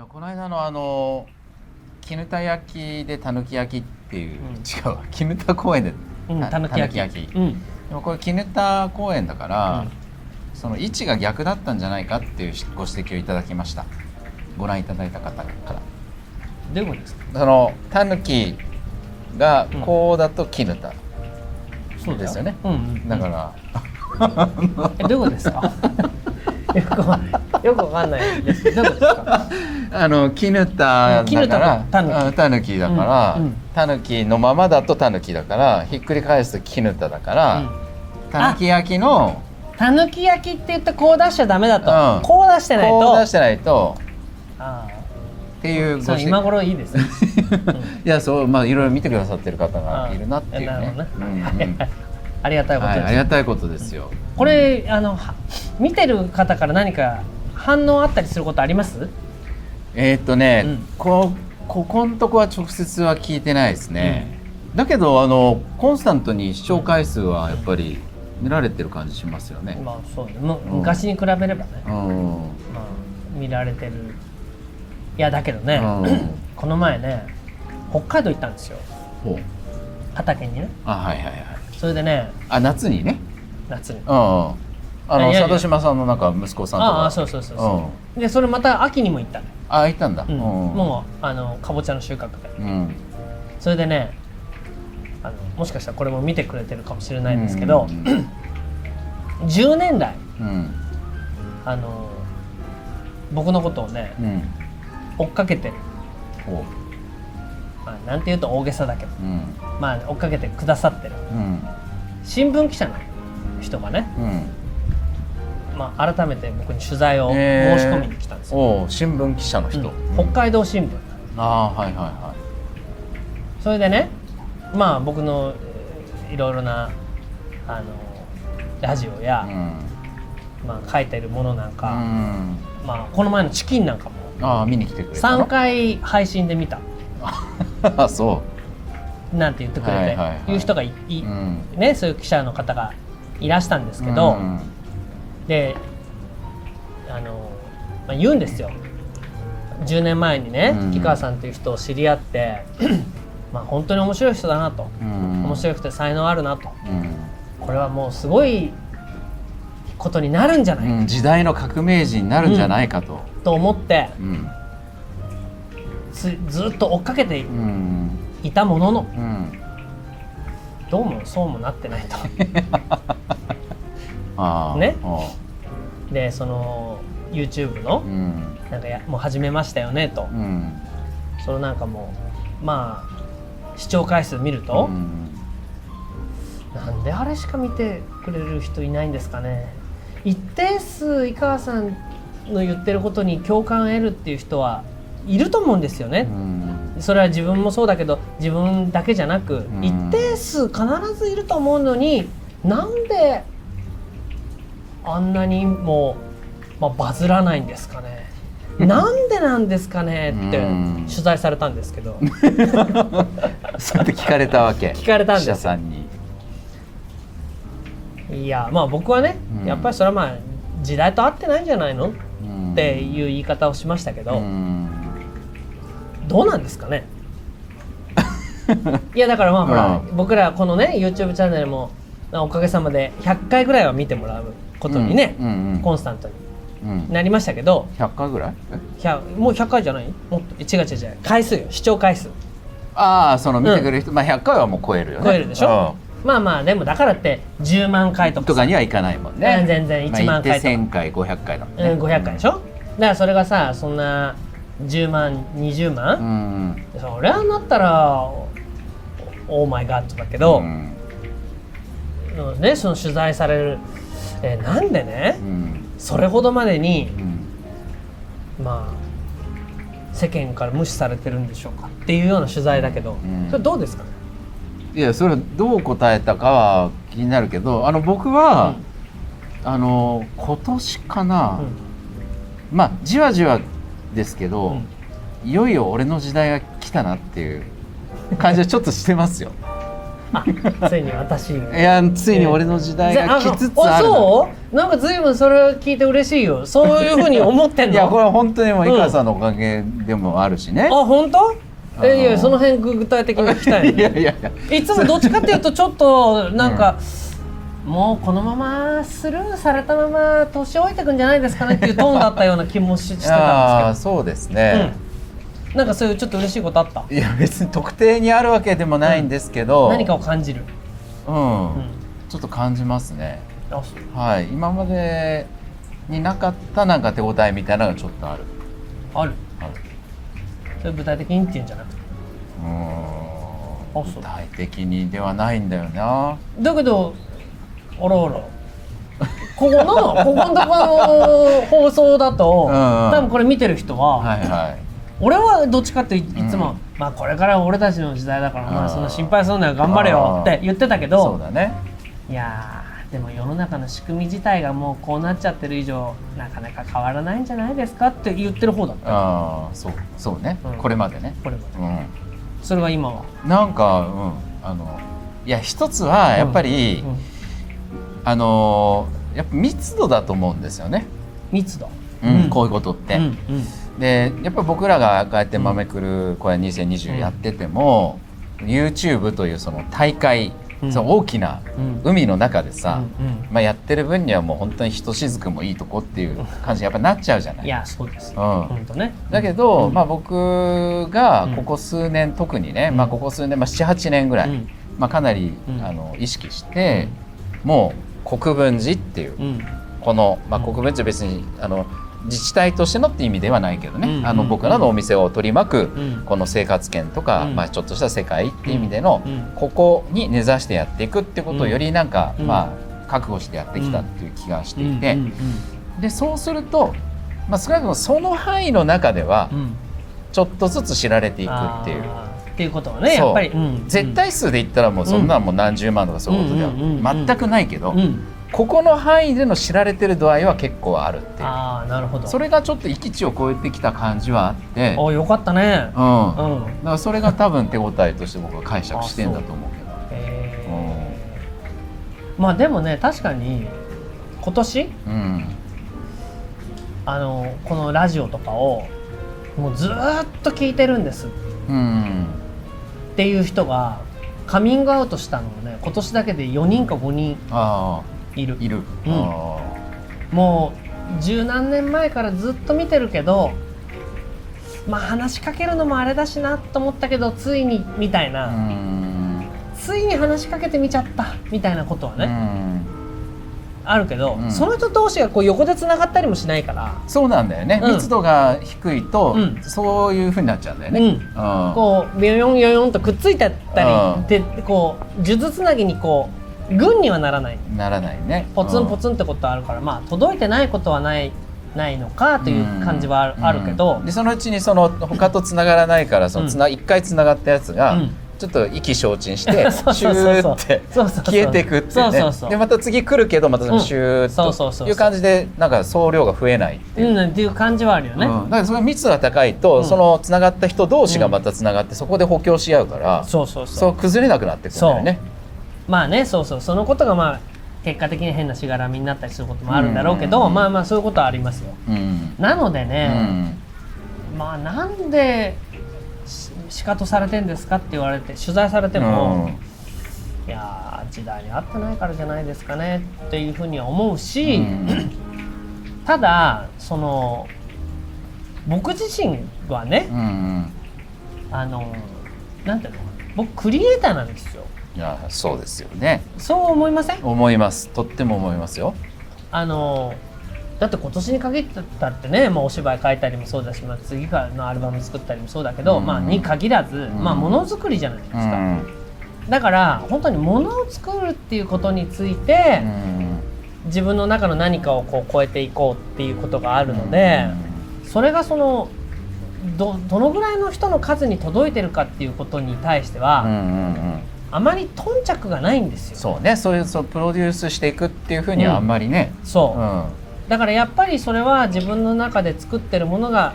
やこの間のあの絹田焼きでたぬき焼きっていう、うん。違うわ。絹田公園でうんたぬき焼き。たぬきうん。でもこれ絹田公園だから、その位置が逆だったんじゃないかっていうご指摘をいただきました。ご覧いただいた方から。どういうことですか？そのタヌキがこうだと絹田、そうだですよね。うんうんだから、えどういうことですか？よくわよくわかんないですどことですか？あの絹田だからとタヌキ。だから、うん。うんタヌキのままだとタヌキだからひっくり返すと絹田だから、たぬき焼きのたぬき焼きって言ってこう出しちゃダメだと、うん。こう出してないと。こう出してないと。あっていうそう今頃いいです、うん。いやそうまあいろいろ見てくださってる方がいるなっていうね。うんうん。ありがたいことはい、です、ありがたいことですよ。これあのは見てる方から何か反応あったりすることあります？えーっとね、うんこここんとこは直接は聞いてないですね。だけどあのコンスタントに視聴回数はやっぱり見られてる感じしますよね。まあそうね昔に比べればね、うん。まあ、見られてるいやだけどね、うん この前ね北海道行ったんですよ。畑にねあはいはいはい。それでねあ夏にね。夏にうん。あの佐渡島さんのなんか息子さんとか。ああそうそうそうそううん。でそれまた秋にも行ったの、あ行ったんだ。うんもうあのかぼちゃの収穫でう。うん。それでねあのもしかしたらこれも見てくれてるかもしれないんですけど、うん10年来うん。あの僕のことをねうん。追っかけてる、ほまあ、なんていうと大げさだけど、う。うん。まあ、追っかけてくださってるうん。新聞記者の人がね、うん。まあ、改めて僕に取材を申しえー込みに来たんですよ、おう新聞記者の人。うん北海道新聞ああはいはいはそれでねまあ僕のえーいろいろなあのラジオや、い。うん。まあ、書いてるものなんうか、ん。まあ、この前のチキンなんかもああ見に来てくれたの？3回配信で見た あそなんて言ってくれて、はいいはいはいいう人がいい。ね、そういう記者の方がいらしたんですけど、うんであの、まあ、言うんですよ10年前にねうん木川さんという人を知り合って まあ本当に面白い人だなと、うん。面白くて才能あるなとうん。これはもうすごいことになるんじゃないかうん、時代の革命児になるんじゃないかと。と思ってうん。つずっと追っかけてうん。いたもののうん。どうもそうもなってないと。ね。あでその YouTube あのうん。なんかやもう始めましたよねと。うん。そのなんかもうまあ視聴回数見ると、うん。なんであれしか見てくれる人いないんですかね。一定数井川さんの言ってることに共感を得るっていう人はいると思うんですよね、うん。それは自分もそうだけど自分だけじゃなく、ん。一定数必ずいると思うのになんであんなにも、まあ、バズらないんですかね。なんでなんですかねってうん。取材されたんですけど。そうやって聞かれたわけ。聞かれたんです。記者さんに。いやまあ僕はね、うん。やっぱりそれはまあ時代と合ってないんじゃないの？うん。っていう言い方をしましたけど、うん。どうなんですかね？いやだからまあほら、う僕らこのね YouTube チャンネルもおかげさまで100回ぐらいは見てもらうことにね、うんうんコンスタントにうん。なりましたけど100回ぐらい？100もう100回じゃない？もっと？違う違う違う。回数よ。視聴回数。ああその見てくれる人、まあ100回はもう超えるよね。超えるでしょ、まあまあでもだからって10万回とうんかさ。とかにはいかないもんね。うん全然1万回とか。まあ、1000回500回だもんね、うん、500回でしょ？だからそれがさそんな10万20う万、んそれはなったらオーマイガッドだけど、うん。うんね、その取材される、えーなんでねうんそれほどまでにうんまあ世間から無視されてるんでしょうかっていうような取材だけど、うん。それどうですか？ね、いやそれはどう答えたかは気になるけどあの僕は、あの今年かな、まあじわじわですけど、いよいよ俺の時代が来たなっていう感じはちょっとしてますよ。ついに私いやついに俺の時代が来つつああるなそう？なんか随分それ聞いて嬉しいよ。そういうふうに思ってんの？いやこれは本当にもう井川さんのおかげでもあるしね、あ本当？えいやその辺具体的に聞きたいいやいやいや。いつもどっちかっていうとちょっとなんか、もうこのままスルーされたまま年老いてくんじゃないですかねっていうトーンだったような気もししてたんですそうですけね、ど、うん、なんかそういうちょっと嬉しいことあった？いや別に特定にあるわけでもないんですけど、何かを感じる、うん、うん、ちょっと感じますね。はい。今までになかったなんか手応えみたいなのがちょっとある。ある？あるそれ具体的にっていうんじゃなくて？うーん。具体的にではないんだよな。だけどあらあら。ここのここのとこの放送だと、うんうん。多分これ見てる人は、はいはい俺はどっちかっていいつも、うん。まあこれから俺たちの時代だから、まああー。そんな心配するなよ頑張れよって言ってたけそうどだね。いやーでも世の中の仕組み自体がもうこうなっちゃってる以上なかなか変わらないんじゃないですかって言ってる方だった。ああそうそうね、うん。これまでね。これまで。うん。それが今は、なんかうん。あのいや一つはやっぱり、うん。あのーやっぱ密度だと思うんですよね、密度。うんうん。こういうことって。うんうんでやっぱ僕らがこうやって「豆くるこれ2020」やってても、YouTube というその大会、うん。その大きなうん。海の中でさ、うんうん。まあ、やってる分にはもう本当にひとしずくもいいとこっていう感じにやっぱなっちゃうじゃない？いやそうです。うん。ね。だけど、うん。まあ、僕がここ数年、特にね、うん。まあ、ここ数年、まあ、78年ぐらい、うん。まあ、かなり、うん。あの意識して、もう国分寺っていううん。この、まあ、うん。国分寺は別にあの自治体としてのって意味ではないけどね、うんあの僕らのお店を取り巻くうん。この生活圏とか、うん。まあ、ちょっとした世界っていう意味での、うんここに根ざしてやっていくってことをよりなんか、うん。まあ、覚悟してやってきたっていう気がしていて、うんでそうすると、まあ、少なくともその範囲の中ではちょっとずつ知られていくっていう。っていうことはねやっぱり、うん。絶対数で言ったらもうそんなんもう何十万とかそういうことでは全くないけど、うんここの範囲での知られてる度合いは結構あるっていう。ああなるほど。それがちょっと域地を超えてきた感じはあって、およかったね。うん。うん。だからそれが多分手応えとして僕は解釈してんだと思うけど。えー。まあでもね確かに今年うん。あのこのラジオとかをもうずーっと聞いてるんです。うん。っていう人がカミングアウトしたのはね今年だけで4人か5人あいる。あいる、うん。あもう十何年前からずっと見てるけどまあ話しかけるのもあれだしなと思ったけどついにみたいあな、うん。ついに話しかけてみちゃったみたいなことはね、うん。あるけど、うん。その人同士がこう横でつながったりもしないから、そうなんだよね、うん。密度が低いと、うん。そういうふうになっちゃうんだよね、こうビヨヨンヨヨンとくっついてったうん。りでこう数珠つなぎにこう群にはならない。ならないね。ポツンポンツンってことはあるから、まあ届いてないことはないないのかという感じはある,、あるけど、でそのうちにその他とつながらないからそのつな、一回つながったやつが、うん。ちょっと意気消沈して そうシュそうそう。そうーってそうそうそう。消えていくっていうね。そうそうそう。でまた次来るけどまたそのシューうんそうそうそうそう。ッという感じでなんか総量が増えないっていう。うん、っていう感じはあるよね。うん。だからその密度が高いと、うん。そのつながった人同士がまたつながって、そこで補強し合うから、そうそうそう。そう崩れなくなってくるんだよね。まあねそうそうそのことがまあ結果的に変なしがらみになったりすることもあるんだろうけど、うんまあまあそういうことはありますよ。うん。なのでうね、ん。まあなんでしシカトされてんですかって言われて取材されても、いやー時代に合ってないからじゃないですかねっていうふうには思うし、うん。ただその僕自身はね、うんうん。あのなんていうの僕クリエイターなんですよいやそうですよね。そう思いません？思います。とっても思いますよ。あのだって今年に限ったってね、まあ、お芝居書いたりもそうだし、まあ、次からのアルバム作ったりもそうだけど、うん。まあ、に限らず、ん。まあ、ものづくりじゃないですうか、ん。だから本当にものを作るっていうことについて、自分の中の何かをこう超えていこうっていうことがあるので、それがそのどどのぐらいの人の数に届いてるかっていうことに対しては、あまり頓着がないんですよ。そうね。そういうそうプロデュースしていくっていうふうにはあんまりね、そう。うん。だからやっぱりそれは自分の中で作ってるものが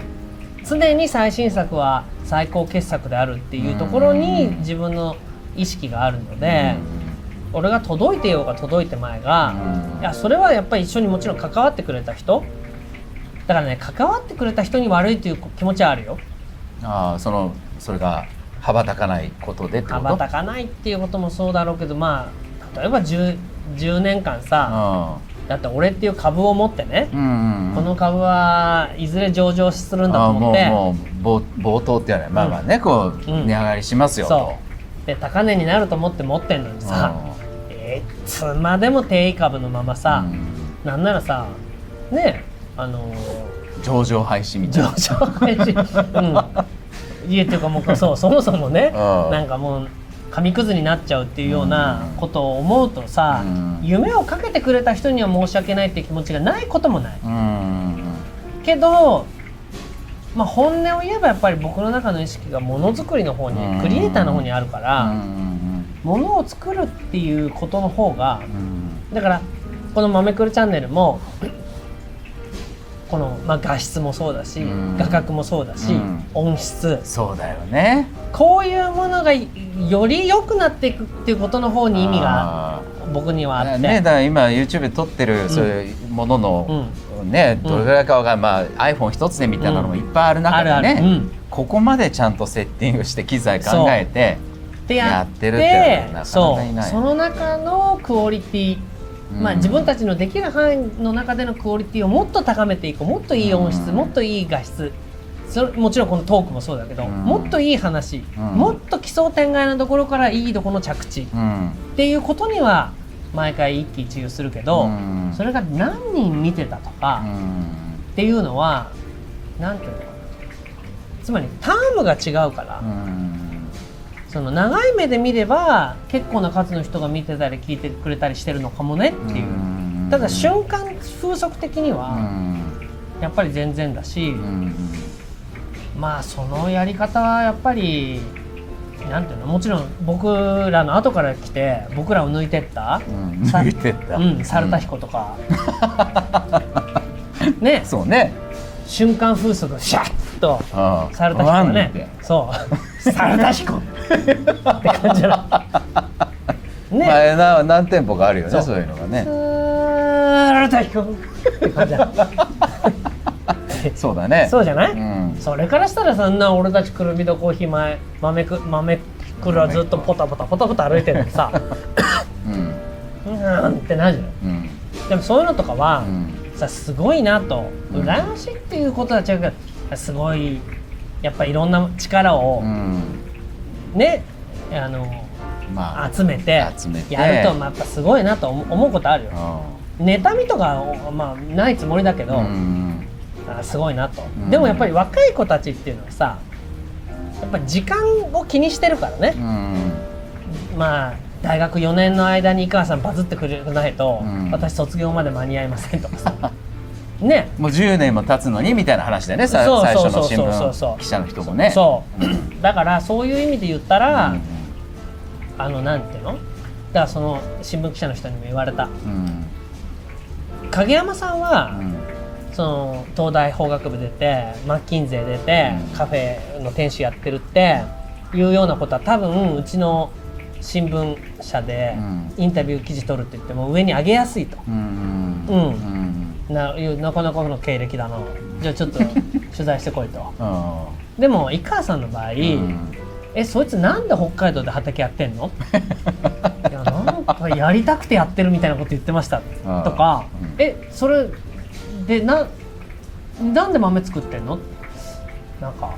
常に最新作は最高傑作であるっていうところにうん。自分の意識があるので、俺が届いてようが届いてまいが、うん。いやそれはやっぱり一緒にもちろん関わってくれた人。だからね関わってくれた人に悪いという気持ちはあるよ。ああそのそれが羽ばたかないことで羽ばたかないっていうこともそうだろうけどまあ例えば 10, 10年間さだって俺っていう株を持ってね、うんうんうん。この株はいずれ上場するんだと思ってもう冒冒頭ってやねまあまあね、こううん。値上がりしますよと。で高値になると思って持ってんのにさ、えーいつまでも低位株のままさ、うん。なんならさねあの上場廃止みたい上な昇開始うんいえっていうかもうそう そもそもねうんなんかもう紙くずになっちゃうっていうようなことを思うとさ、うん。夢をかけてくれた人には申し訳ないっていう気持ちがないこともない。うん。けど、まあ、本音を言えばやっぱり僕の中の意識がものづくりの方にうん。クリエイターの方にあるかうら、ん。ものを作るっていうことの方がうん。だからこの「豆くるチャンネルも」この、まあ、画質もそうだし、うん。画角もそうだし、うん。音質。そうだよね。こういうものがより良くなっていくっていうことの方に意味があ僕にはあって、ーねだから今 YouTube で撮ってるそういうものの、ねうん。どれぐらいかが、まあ、iPhone 一つでみたいなのもいっぱいある中でね、うん。ここまでちゃんとセッティングして機材考えてでやってるってなかなかそいないう。その中のクオリティまあ、うん自分たちのできる範囲の中でのクオリティをもっと高めていくもっといい音質、うん。もっといい画質。それもちろんこのトークもそうだけど、うん。もっといい話、うん。もっと奇想天外なところからいいとこの着地っうん。ていうことには毎回一喜一憂するけど、うん。それが何人見てたとかっていうのは何ていうのかな。つまりタームが違うから、うんその長い目で見れば結構な数の人が見てたり聞いてくれたりしてるのかもねっていう。うん。ただ瞬間風速的にうはん。やっぱり全然だし、うんまあそのやり方はやっぱりなんていうのもちろん僕らの後から来て僕らを抜いてった、うん。さ抜いてった。うん、猿田彦とか、ね。そうね。瞬間風速シャッと猿田彦ね。そう。猿田彦って感じじゃないね、まあ、な何店舗かあるよそう。ねそういうのがね。そうだね。そうじゃない、うん。それからしたらそんな俺たちくるみとコーヒー前豆く豆くるはずっとポタポタポタポタ歩いてるのにさ。うん。うーんってなるじゃうん。んでもそういうのとかは、うん。さすごいなと。うん羨ましいっていうことは違うけどすごいやっぱいろんな力をうんね、あのまあ集めて集めて。やるとまあやっぱすごいなと思思うことあるよ。妬みとかまあないつもりだけど、うんあすごいなと、うんでもやっぱり若い子たちっていうのはさやっぱ時間を気にしてるからね。う、んまあ大学4年の間に井川さんバズってくれないと、うん。私卒業まで間に合いませんとかさね。もう10年も経つのにみたいな話でね最初の新聞記者の人もね。そう。だからそういう意味で言ったら、うん。あのなんていうの？だからその新聞記者の人にも言われた。うん。影山さんは、うん。その東大法学部出てマッキンゼー出て、うん。カフェの店主やってるっていうようなことは多分うちの新聞社でうん。インタビュー記事取るって言っても上に上げやすいと、うんないうなかなかの経歴だな。じゃあちょっと 取材してこいと。うん。でも井川さんの場合、うん。えそいつなんで北海道で畑やってんの？いやなんかやりたくてやってるみたいなこと言ってました。とか、うん。えそれでななんで豆作ってんの？なんか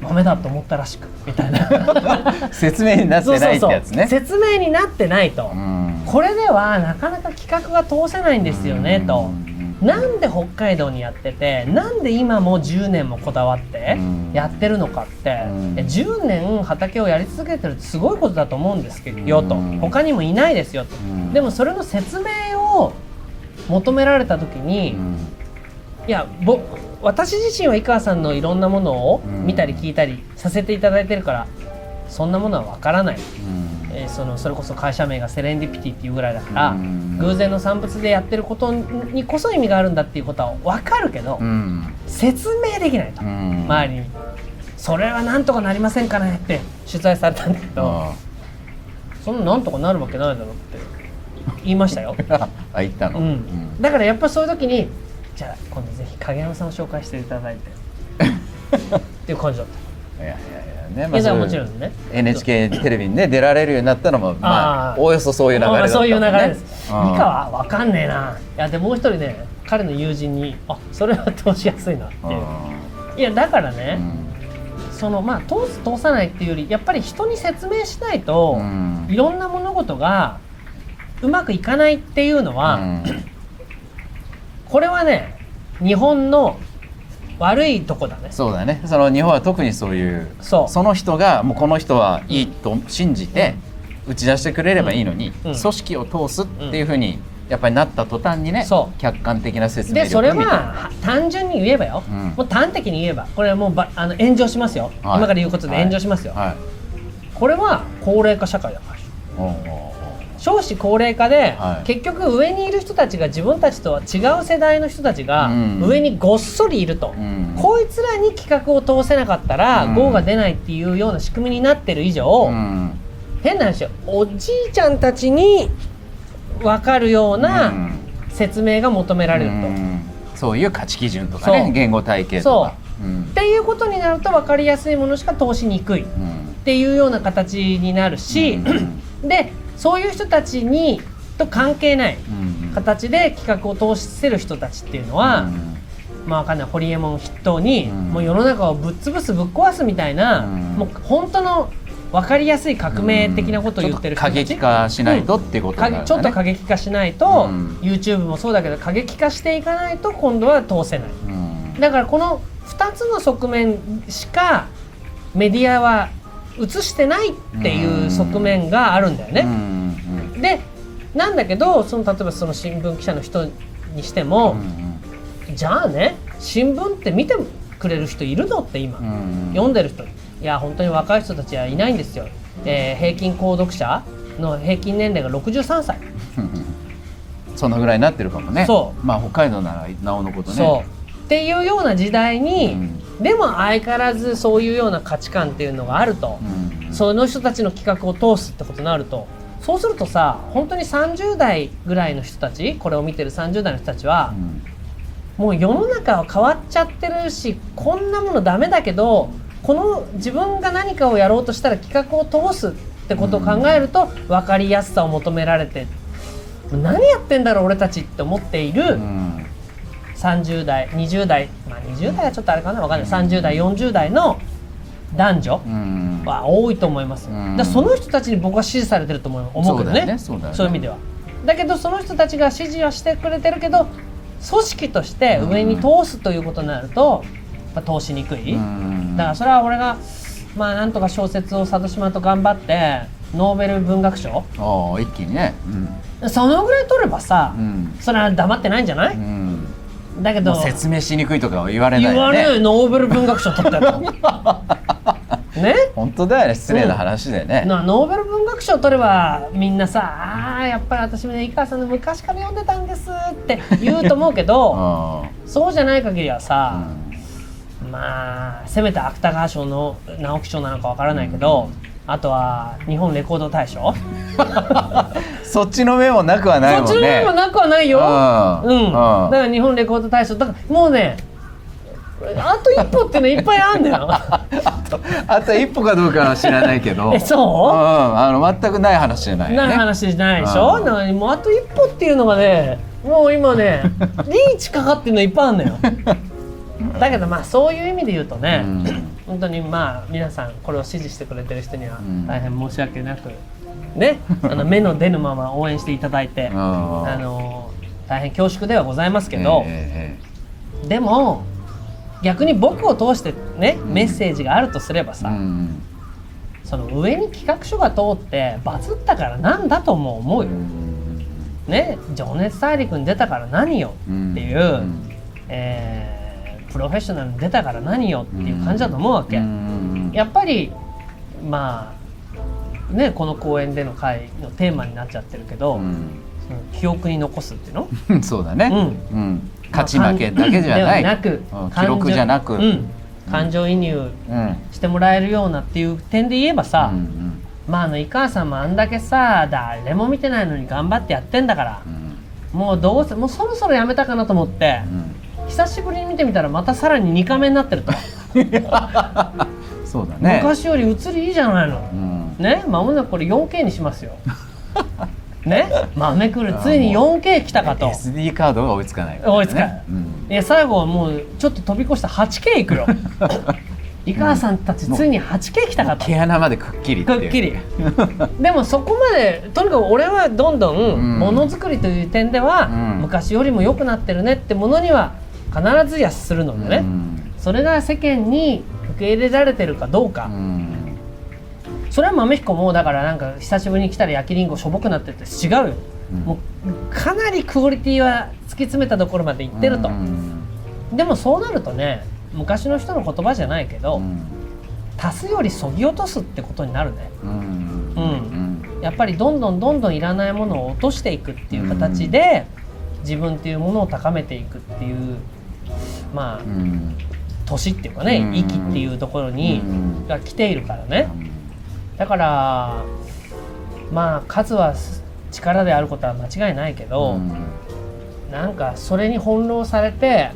豆だと思ったらしくみたいな。説明になってないってやつね。説明になってないと、うん。これではなかなか企画が通せないんですよねと。うん。なんで北海道にやっててなんで今も10年もこだわってうん。やってるのかって、うん。え10年畑をやり続けてるってすごいことだと思うんですけどよとうん。他にもいないですよと、うん。でもそれの説明を求められた時に、うんいやぼ私自身は井川さんのいろんなものをうん。見たり聞いたりさせていただいてるからそんなものはわからない、うん。えーそのそれこそ会社名がセレンディピティっていうぐらいだから、うん偶然の産物でやってることにこそ意味があるんだっていうことは分かるけど、うん。説明できないと、うん。周りに。それはなんとかなりませんかねって取材されたんだけど、そんななんとかなるわけないだろうって言いましたよ、あ言ったの、うん。だからやっぱそういう時にじゃあ今度ぜひ影山さんを紹介していただいて。っていう感じだった。いやいやいやね、いやだからそういうもちろんね。NHK テレビにね出られるようになったのもまあおおよそそういう流れだったね。そういう流れです。はわかんねえな。いやでもう一人ね、彼の友人に、あそれは通しやすいなっていう。いやだからうね、ん。そのまあ通す通さないっていうより、やっぱり人に説明しないと、うん。いろんな物事がうまくいかないっていうのは、うんこれはね、日本の悪いとこだね。そうだね。その日本は特にそういうそう。の人がもうこの人はいいと信じて打ち出してくれればいいのに、うん。組織を通すっていうふうにやっぱりなった途端にね、そう。客観的な説明でそれは単純に言えばよ、うん。もう端的に言えば。これはもうばあの炎上しますよ、はい。今から言うことで炎上しますよ、はい。これは高齢化社会だから。おうおうおう少子高齢化で、はい。結局上にいる人たちが自分たちとは違う世代の人たちがうん。上にごっそりいると、うん。こいつらに企画を通せなかったら、うん。GO が出ないっていうような仕組みになってる以上、うん。変な話よ。おじいちゃんたちに分かるよううなん。説明が求められると。うん。そういう価値基準とかね言語体系とか。う。ん。っていうことになると分かりやすいものしか通しにくい。っうん。ていうような形になるし、うん。でそういう人たちにと関係ないうん形で企画を通せる人たちっていうのは、うん。まあわかんない。ホリエモン筆頭に、うん。もう世の中をぶっ潰すぶっ壊すみたいな、うん。もう本当の分かりやすい革命的なことを言ってる人たち、ちょっと過激化しないとってことだね。かちょっと過激化しないと、うん。YouTube もそうだけど過激化していかないと今度は通せない。うん。だからこの2つの側面しかメディアは映してないっていう側面があるんだよね。うん。でなんだけどその例えばその新聞記者の人にしても、じゃあね新聞って見てくれる人いるのって今、うん。読んでる人。いや本当に若い人たちはいないんですよ、えー平均購読者の平均年齢が63歳、そのぐらいになってるかもね。そまあ北海道ならなおのことね。そう。っていうような時代に、うんでも相変わらずそういうような価値観っていうのがあると、うん。その人たちの企画を通すってことになると。そうするとさ本当に30代ぐらいの人たちこれを見てる30代の人たちはう、ん。もう世の中は変わっちゃってるしこんなものダメだけどこの自分が何かをやろうとしたら企画を通すってことを考えると分かりやすさを求められて何やってんだろう俺たちって思っているうん30代20代まあ20代はちょっとあれかな分かんない。30代40代の男女うん。は多いと思います。だその人たちに僕は支持されてると思う思うけどね。そういう意味では。だけどその人たちが支持はしてくれてるけど組織として上に通すということになると、やっぱ通しにくい、うん。だからそれは俺がまあなんとか小説を佐渡島と頑張ってノーベル文学賞。ああ一気にね。そのぐらい取ればさ、うん。それは黙ってないんじゃない、うんだけど説明しにくいとかは言われないよ言われるねノーベル文学賞取ったよ ね？本当だよね。失礼な話でね。なノーベル文学賞取ればみんなさあーやっぱり私もね井川さんの昔から読んでたんですって言うと思うけどあ そうじゃない限りはあさ、まあせめて芥川賞の直木賞なのかわからないけど、あとは日本レコード大賞、そっちの目もなくはないそっちのもんね面もなくはないよ、うん。だから日本レコード大賞。だからもうねあと一歩っていうのいっぱいあんだよ。あ とあと一歩かどうかは知らないけど。えそう？うん。あの全くない話じゃないよね。ない話じゃないでしょ、うん。もうあと一歩っていうのがねもう今ね リーチかかってるのいっぱいあるのよ。だけどまあそういう意味で言うとね、うん。本当にまあ皆さんこれを支持してくれてる人にはうん。大変申し訳なく、ねあの目の出ぬまま応援していただいて、ああの大変恐縮ではございますけど、えでも逆に僕を通してねうん。メッセージがあるとすればえさ、うんその上に企画書が通ってバズったからなんだとも思うよ。ね「情熱大陸」に出たから何よっていう、うんえープロフェッショナルに出たから何よっていう感じだと思うわけ。うん。やっぱりまあねこの公演での回のテーマになっちゃってるけど、うん。記憶に残すっていうの？う んそうだね。うん。勝ち負けだけじゃでない。はなく記録じゃなく。うん。感情移入うん。してもらえるようなっていう点で言えばさ、うんまああの井川さんもあんだけさ誰も見てないのに頑張ってやってんだからう、ん。もうどうせもうそろそろやめたかなと思って、うん。久しぶりに見てみたらまたさらに2カメになってると、そうだね。昔より映りいいじゃないの。うんねまもなくこれ 4K にしますよ。ね豆くるついに 4K 来たかと。SD カードが追いつかない追いつかない。うん。いや最後はもうちょっと飛び越した 8K いくよ。井川さんたちついに 8K 来たかと。毛穴までくっきりくっきり。でもそこまでとにかく俺はどんどうんん。ものづくりという点では、うん。昔よりも良くなってるね。ってものには必ずやするのでね、うん。それが世間に受け入れられてるかどうか、うんそれは豆彦もだからなんか久しぶりに来たら焼きりんごしょぼくなってて違うよ、うん。もうかなりクオリティは突き詰めたところまでいってると、うん。でもそうなるとね昔の人の言葉じゃないけど、うん。足すよりそぎ落とすってことになるね。うん。うん。やっぱりどんどんどんどんいらないものを落としていくっていう形で、自分っていうものを高めていくっていうまあうん。年っていうかね、うん。息っていうところに、うん。が来ているからねだからまあ数は力であることは間違いないけど、うん。なんかそれに翻弄されて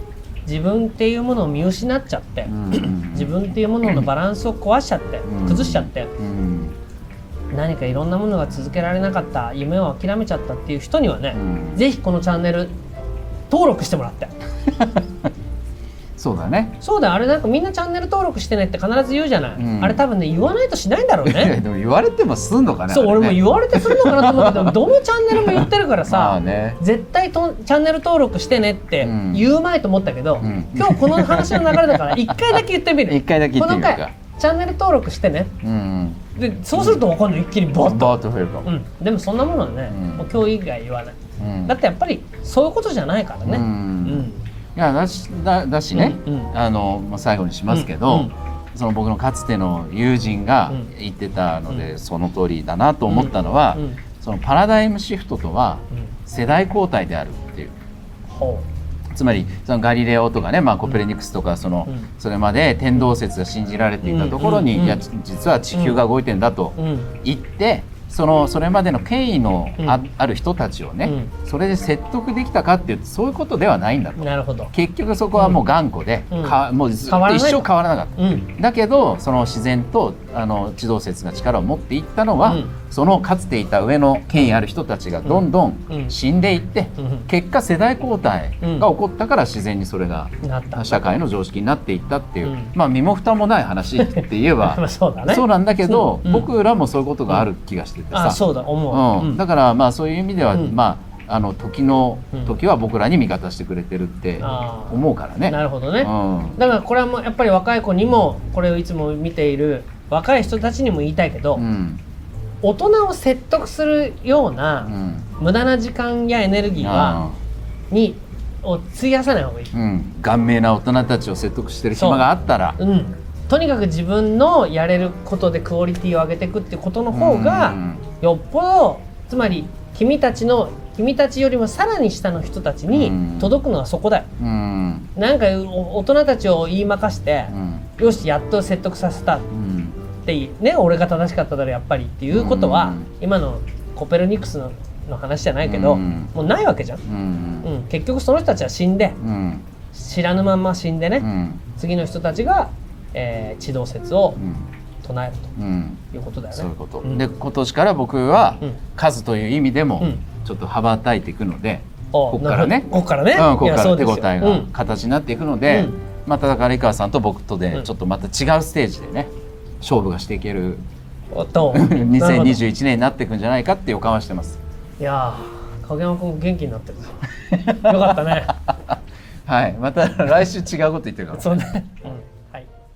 自分っていうものを見失っちゃって、うん。自分っていうもののバランスを壊しちゃって、うん。崩しちゃってうん。何かいろんなものが続けられなかった夢を諦めちゃったっていう人にはね、うん。ぜひこのチャンネル登録してもらって そうだね。そうだよ。あれなんかみんなチャンネル登録してねって必ず言うじゃない、うん。あれ多分ね言わないとしないんだろうね。でも言われてもすんのかね。そう、ね俺も言われてするのかなと思うけどどのチャンネルも言ってるからまさ、あね。絶対とチャンネル登録してねってうん。言うまいと思ったけど、うん。今日この話の流れだから一回だけ言ってみる。一回だけ言ってみるか。この回チャンネル登録してね。うん。でそうすると分かんない。一気にバッと、増えるかも。うん、でもそんなものはね、うん。もう今日以外言わない。うん。だってやっぱりそういうことじゃないからね、ううんんいやだしだだしね、うんうん。あのまあ、最後にしますけど、うんうん。その僕のかつての友人がうん。言ってたので、うん。その通りだなと思ったのは、うんうん。そのパラダイムシフトとはうん。世代交代であるっていう。ほつまりそのガリレオとかね、まあ、コペルニクスとかその、うん。それまで天動説が信じられていたところに、いやち実は地球が動いてんだと言ってそのそれまでの権威のあ,、うん。ある人たちをね、それで説得できたかっていうとそういうことではないんだと。なるほど。結局そこはもう頑固で、うん。かもうずっと一生変わらなかった。うん。だけどその自然とあの地動説が力を持っていったのは、うんそのかつていた上の権威ある人たちがどんどうん。ん死んでいって、うん。結果世代交代が起こったから自然にそれが社会の常識になっていったっていう、うん。まあ身も蓋もない話って言えば まあそうだね。そうなんだけど、うん。僕らもそういうことがある気がしててさ、うだ思う、うん。だからまあそういう意味では、うん。まああの時のうん。時は僕らに味方してくれてるって思うからね。なるほどね、うん。だからこれはもうやっぱり若い子にもこれをいつも見ている若い人たちにも言いたいけど、うん大人を説得するようなうん。無駄な時間やエネルギーは、にを費やさない方がいい、うん、顔面な大人たちを説得してる暇があったら。うん、とにかく自分のやれることでクオリティを上げていくってことの方が、うん。よっぽどつまり君たちの君たちよりもさらに下の人たちにうん。届くのはそこだよ。うん。なんかお大人たちを言いまかしてう、ん。よしやっと説得させた。っうんてね俺が正しかっただろやっぱりっていうことは、うん。今のコペルニクスのの話じゃないけど、うん。もうないわけじゃん、うん。うん、結局その人たちは死んでうん。知らぬまんま死んでね、うん。次の人たちが、えー地動説をうん。唱えるうん。ということだよね。そういうこと、ん。で今年から僕はうん。数という意味でもうん。ちょっと羽ばたいていくので、おここからね。ここからね、うん、ここから手応えが形になっていくので、うん。まただから井川さんと僕とうん。でちょっとまた違うステージでね勝負がしていけるうんおっとなるほど。2021年になっていくんじゃないかって予感はしてます。いやー影山君元気になってるぞ。よかったね。はい、また来週違うこと言ってるから。そうね